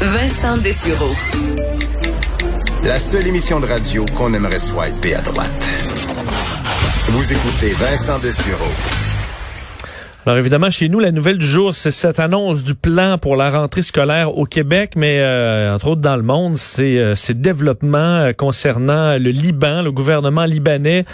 Vincent Dessureau. La seule émission de radio qu'on aimerait swiper à droite. Vous écoutez Vincent Dessureau. Alors évidemment, chez nous, la nouvelle du jour, c'est cette annonce du plan pour la rentrée scolaire au Québec, mais euh, entre autres dans le monde, c'est euh, ces développements euh, concernant le Liban, le gouvernement libanais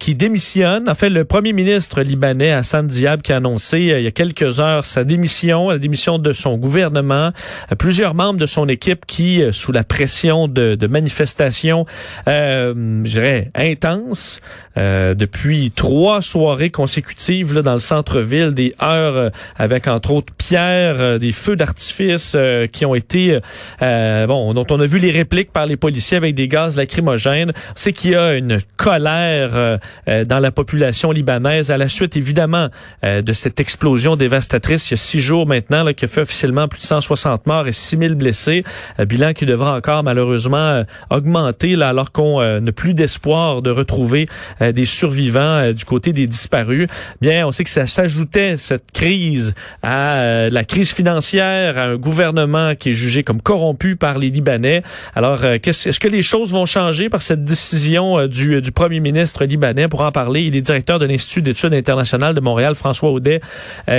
qui démissionne. En fait, le premier ministre libanais, Hassan Diab, qui a annoncé il y a quelques heures sa démission, la démission de son gouvernement. plusieurs membres de son équipe qui, sous la pression de, de manifestations, je dirais, intenses, depuis trois soirées consécutives là, dans le centre-ville, des heures euh, avec entre autres pierres, euh, des feux d'artifice euh, qui ont été bon dont on a vu les répliques par les policiers avec des gaz lacrymogènes. C'est qu'il y a une colère dans la population libanaise à la suite évidemment de cette explosion dévastatrice il y a six jours maintenant là, qui a fait officiellement plus de 160 morts et 6000 blessés. Un bilan qui devra encore malheureusement augmenter là, alors qu'on n'a plus d'espoir de retrouver des survivants du côté des disparus. Bien, on sait que ça s'ajoute cette crise euh, la crise financière, un gouvernement qui est jugé comme corrompu par les Libanais. Alors, euh, est-ce que les choses vont changer par cette décision euh, du, du premier ministre libanais? Pour en parler, il est directeur de l'Institut d'études internationales de Montréal, François Audet,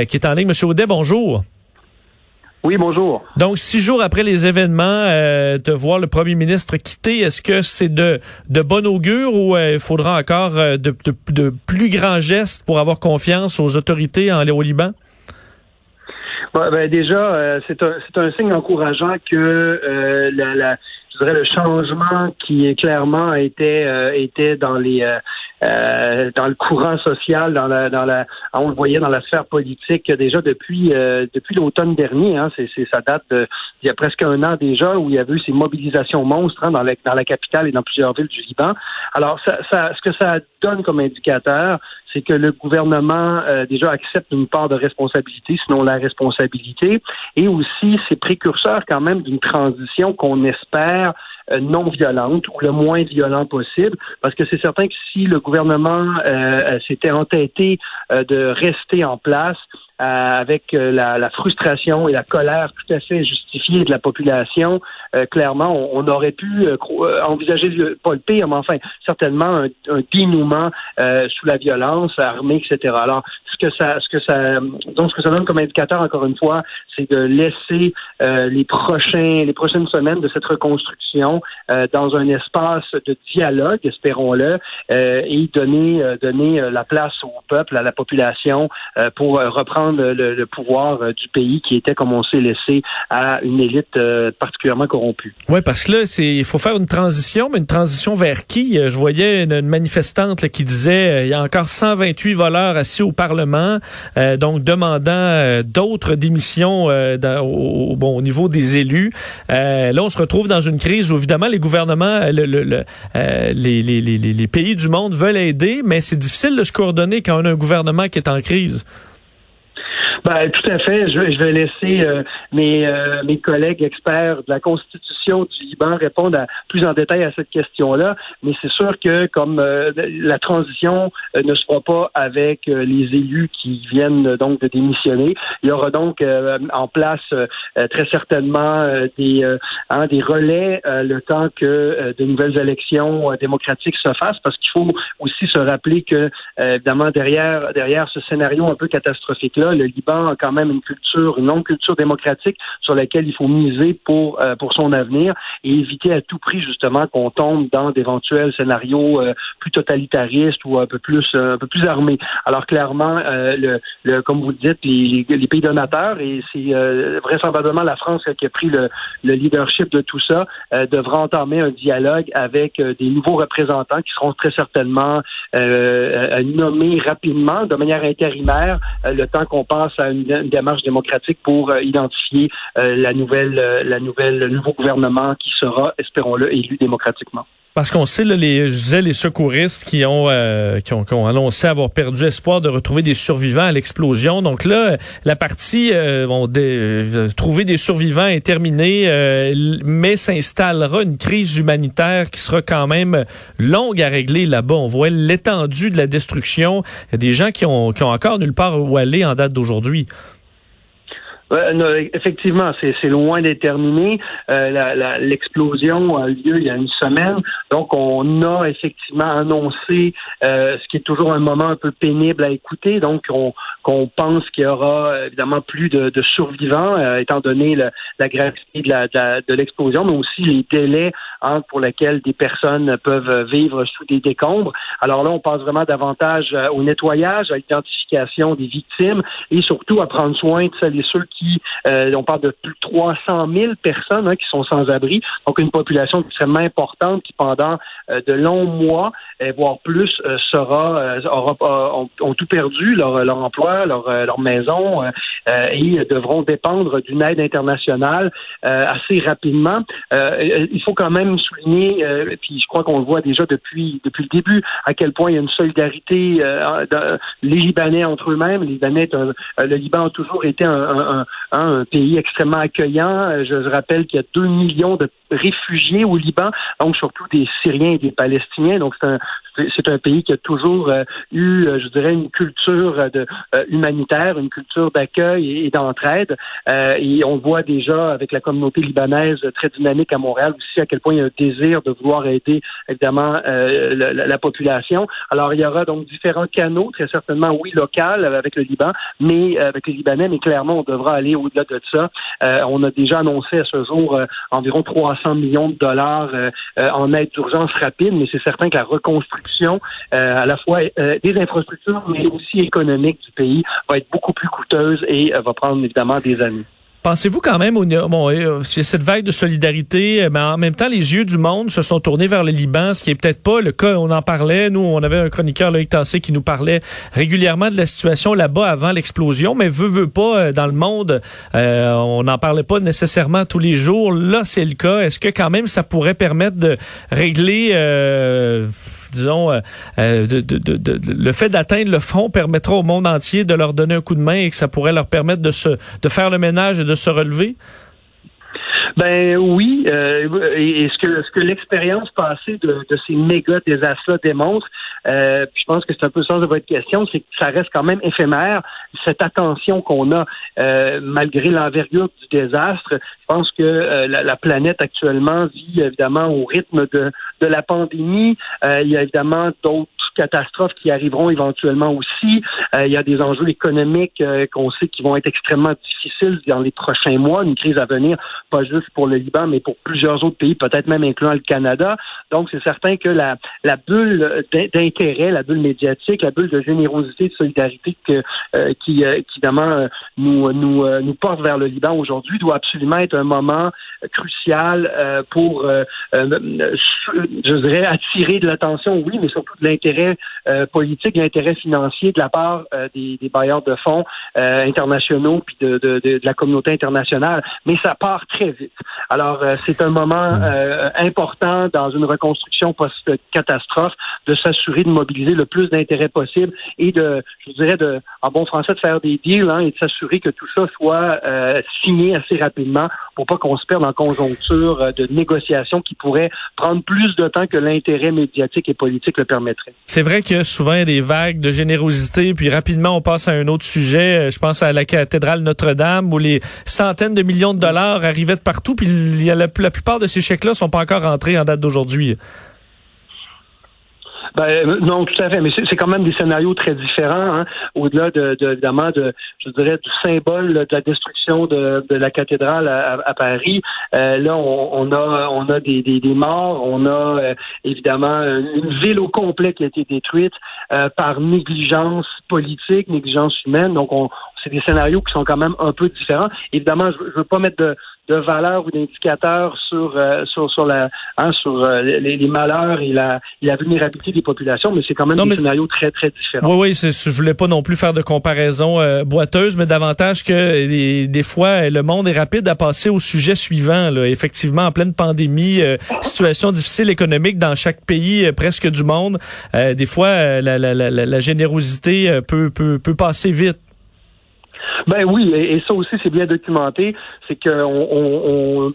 qui est en ligne. Monsieur Audet, bonjour. Oui, bonjour. Donc, six jours après les événements, euh, de voir le premier ministre quitter, est-ce que c'est de, de bon augure ou euh, il faudra encore euh, de, de, plus grands gestes pour avoir confiance aux autorités en, au Liban? ben, déjà, c'est un, un signe encourageant que la, la, je dirais le changement qui clairement était était dans les euh, dans le courant social, dans la, dans la, on le voyait dans la sphère politique déjà depuis euh, depuis l'automne dernier. Hein, c'est, ça date de, il y a presque un an déjà où il y a eu ces mobilisations monstres hein, dans, la, dans la capitale et dans plusieurs villes du Liban. Alors, ça, ça, ce que ça donne comme indicateur, c'est que le gouvernement euh, déjà accepte une part de responsabilité, sinon la responsabilité, et aussi c'est précurseur quand même d'une transition qu'on espère euh, non violente ou le moins violent possible, parce que c'est certain que si le gouvernement euh, s'était entêté de rester en place, euh, avec euh, la, la, frustration et la colère tout à fait justifiée de la population, euh, clairement, on, aurait pu envisager pas le pire, mais enfin certainement un, un dénouement sous la violence armée, etc. Alors, ce que ça, ce que ça, donc ce que ça donne comme indicateur, encore une fois, c'est de laisser les prochains, les prochaines semaines de cette reconstruction dans un espace de dialogue, espérons-le, et donner, donner la place au peuple, à la population, pour reprendre le, pouvoir euh, du pays qui était, comme on sait, laissé à une élite euh, particulièrement corrompue. Oui, parce que là, il faut faire une transition, mais une transition vers qui? Euh, je voyais une, manifestante qui disait il y a encore 128 voleurs assis au Parlement, donc demandant d'autres démissions au, bon, au niveau des élus. là, on se retrouve dans une crise où, évidemment, les gouvernements, le, les, les, les, les pays du monde veulent aider, mais c'est difficile de se coordonner quand on a un gouvernement qui est en crise. Ben, tout à fait. Je, vais laisser euh, mes, euh, mes collègues experts de la Constitution du Liban répondre à, plus en détail à cette question-là. Mais c'est sûr que comme euh, la transition ne se fera pas avec les élus qui viennent donc de démissionner, il y aura donc en place très certainement des, hein, des relais le temps que de nouvelles élections démocratiques se fassent, parce qu'il faut aussi se rappeler que évidemment derrière derrière ce scénario un peu catastrophique là, le Liban quand même une culture, une longue culture démocratique sur laquelle il faut miser pour euh, pour son avenir et éviter à tout prix justement qu'on tombe dans d'éventuels scénarios euh, plus totalitaristes ou un peu plus un peu plus armés. Alors clairement, euh, le, comme vous le dites, les, les pays donateurs et c'est vraisemblablement la France qui a pris le, le leadership de tout ça devra entamer un dialogue avec des nouveaux représentants qui seront très certainement nommés rapidement de manière intérimaire le temps qu'on passe à une, une démarche démocratique pour euh, identifier euh, la nouvelle, euh, la nouvelle, le nouveau gouvernement qui sera, espérons-le, élu démocratiquement. Parce qu'on sait, les, je disais, les secouristes qui ont, euh, qui ont, annoncé avoir perdu espoir de retrouver des survivants à l'explosion. Donc là, la partie euh, euh, trouver des survivants est terminée, euh, mais s'installera une crise humanitaire qui sera quand même longue à régler là-bas. On voit l'étendue de la destruction. Il y a des gens qui ont, qui ont encore nulle part où aller en date d'aujourd'hui. Non, effectivement, c'est loin d'être terminé. Euh, L'explosion a eu lieu il y a une semaine. Donc, on a effectivement annoncé euh, ce qui est toujours un moment un peu pénible à écouter. Donc, on, qu'on pense qu'il y aura évidemment plus de, de survivants, euh, étant donné le- la gravité de la- de de l'explosion, mais aussi les délais hein, pour lesquels des personnes peuvent vivre sous des décombres. Alors là, on passe vraiment davantage euh, au nettoyage, à l'identification des victimes et surtout à prendre soin de celles et ceux qui, euh, on parle de plus de 300 000 personnes hein, qui sont sans abri, donc une population extrêmement importante qui pendant euh, de longs mois, euh, voire plus, sera, aura, ont, ont tout perdu, leur, leur emploi, leur, leur maison, et devront dépendre d'une aide internationale assez rapidement. Il faut quand même souligner, puis je crois qu'on le voit déjà depuis depuis le début, à quel point il y a une solidarité les Libanais entre eux-mêmes. Les Libanais, le Liban a toujours été un, un- un- pays extrêmement accueillant. Euh, Je, rappelle qu'il y a deux millions de réfugiés au Liban, donc surtout des Syriens et des Palestiniens. Donc c'est un un pays qui a toujours euh, eu, euh, je dirais, une culture de, humanitaire, une culture d'accueil et, d'entraide. Et on voit déjà avec la communauté libanaise très dynamique à Montréal aussi à quel point il y a un désir de vouloir aider évidemment la, la- la population. Alors il y aura donc différents canaux, très certainement oui local avec le Liban, mais avec les Libanais, mais clairement on devra aller au-delà de ça. Euh, on a déjà annoncé à ce jour euh, environ 300 millions de dollars euh, en aide d'urgence rapide, mais c'est certain que la reconstruction à la fois des infrastructures, mais aussi économique du pays va être beaucoup plus coûteuse et va prendre évidemment des années. Pensez-vous quand même, au, bon, euh, cette vague de solidarité, euh, mais en même temps, les yeux du monde se sont tournés vers le Liban, ce qui est peut-être pas le cas. On en parlait, nous, on avait un chroniqueur, Loïc Tassé, qui nous parlait régulièrement de la situation là-bas avant l'explosion, mais veut, veut pas, euh, dans le monde, euh, on n'en parlait pas nécessairement tous les jours. Là, c'est le cas. Est-ce que quand même ça pourrait permettre de régler, euh, disons, euh, de, de- de- le fait d'atteindre le fond permettra au monde entier de leur donner un coup de main et que ça pourrait leur permettre de se, de faire le ménage et de se relever? Ben oui, euh, et, et ce que ce que l'expérience passée de, de ces méga désastres démontre, euh, puis je pense que c'est un peu le sens de votre question, c'est que ça reste quand même éphémère. Cette attention qu'on a euh, malgré l'envergure du désastre, je pense que euh, la, la planète actuellement vit évidemment au rythme de de la pandémie. Euh, il y a évidemment d'autres catastrophes qui arriveront éventuellement aussi. Euh, il y a des enjeux économiques euh, qu'on sait qui vont être extrêmement difficiles dans les prochains mois, une crise à venir, pas juste pour le Liban, mais pour plusieurs autres pays, peut-être même incluant le Canada. Donc, c'est certain que la, la bulle d'in- d'intérêt, la bulle médiatique, la bulle de générosité, de solidarité que, euh, qui, euh, qui, évidemment, euh, nous, nous, euh, nous porte vers le Liban aujourd'hui doit absolument être un moment crucial euh, pour, je dirais, attirer de l'attention, oui, mais surtout de l'intérêt euh, politique, de l'intérêt financier de la part euh, des, des bailleurs de fonds euh, internationaux puis de, de, de, de la communauté internationale. Mais ça part très vite. Alors, euh, c'est un moment euh, important dans une reconstruction post-catastrophe de s'assurer de mobiliser le plus d'intérêt possible et de, je dirais, de, en bon français, de faire des deals hein, et de s'assurer que tout ça soit euh, signé assez rapidement pour pas qu'on se perde en conjoncture euh, de négociations qui pourraient prendre plus de temps que l'intérêt médiatique et politique le permettrait. C'est vrai que souvent y a des vagues de générosité, puis rapidement on passe à un autre sujet. Euh, Je pense à la cathédrale Notre-Dame où les centaines de millions de dollars arrivaient de partout, puis la, la plupart de ces chèques-là sont pas encore rentrés en date d'aujourd'hui. Ben, non, tout à fait, mais c'est quand même des scénarios très différents, hein, au-delà de, de, évidemment de, je dirais, du symbole de la destruction de, de la cathédrale à, à- à Paris. Euh, là, on, on a, on a des, des, des morts, on a euh, évidemment une ville au complet qui a été détruite euh, par négligence politique, négligence humaine. Donc, on c'est des scénarios qui sont quand même un peu différents. Évidemment, je, je veux pas mettre de, de valeur ou d'indicateurs sur, euh, sur sur la hein, sur euh, les, les, malheurs et la, la vulnérabilité des populations, mais c'est quand même des scénarios très très différents. Oui, oui, je voulais pas non plus faire de comparaison euh, boiteuse, mais davantage que des, des, fois le monde est rapide à passer au sujet suivant. Là. Effectivement, en pleine pandémie, situation difficile économique dans chaque pays presque du monde, des fois la, la, la, la générosité peut, peut peut passer vite. Ben oui, et, ça aussi c'est bien documenté, c'est que on,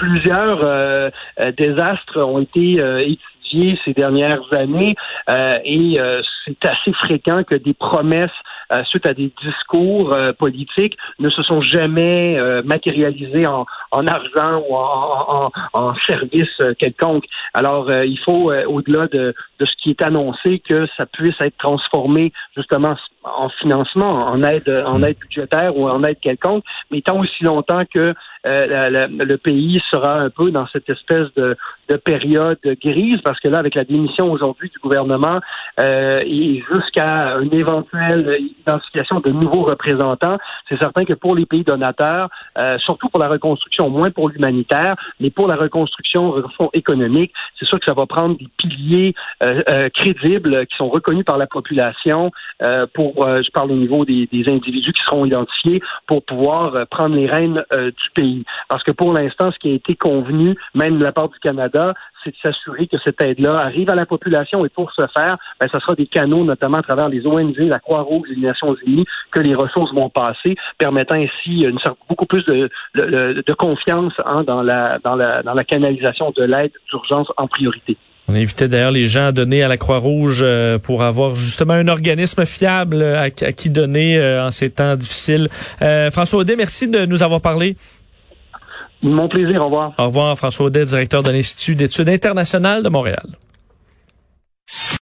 plusieurs euh, euh, désastres ont été euh, étudiés ces dernières années et c'est assez fréquent que des promesses suite à des discours politiques ne se sont jamais matérialisées en, en, argent ou en, en, en service quelconque. Alors il faut au-delà de, de ce qui est annoncé que ça puisse être transformé justement en financement, en aide, en aide budgétaire ou en aide quelconque, mais tant aussi longtemps que euh, le pays sera un peu dans cette espèce de, de, période grise, parce que là, avec la démission aujourd'hui du gouvernement euh, et jusqu'à une éventuelle identification de nouveaux représentants, c'est certain que pour les pays donateurs, euh, surtout pour la reconstruction, moins pour l'humanitaire, mais pour la reconstruction économique, c'est sûr que ça va prendre des piliers euh, crédibles qui sont reconnus par la population pour euh, je parle au niveau des, individus qui seront identifiés pour pouvoir euh, prendre les rênes euh, du pays. Parce que pour l'instant, ce qui a été convenu, même de la part du Canada, c'est de s'assurer que cette aide-là arrive à la population et pour ce faire, ben, ce sera des canaux, notamment à travers les ONG, la Croix-Rouge, les Nations Unies, que les ressources vont passer, permettant ainsi une sorte, beaucoup plus de, confiance hein, dans la canalisation de l'aide d'urgence en priorité. On invitait d'ailleurs les gens à donner à la Croix-Rouge euh, pour avoir justement un organisme fiable à, qui donner euh, en ces temps difficiles. Euh, François Audet, merci de nous avoir parlé. Mon plaisir, au revoir. Au revoir, François Audet, directeur de l'Institut d'études internationales de Montréal.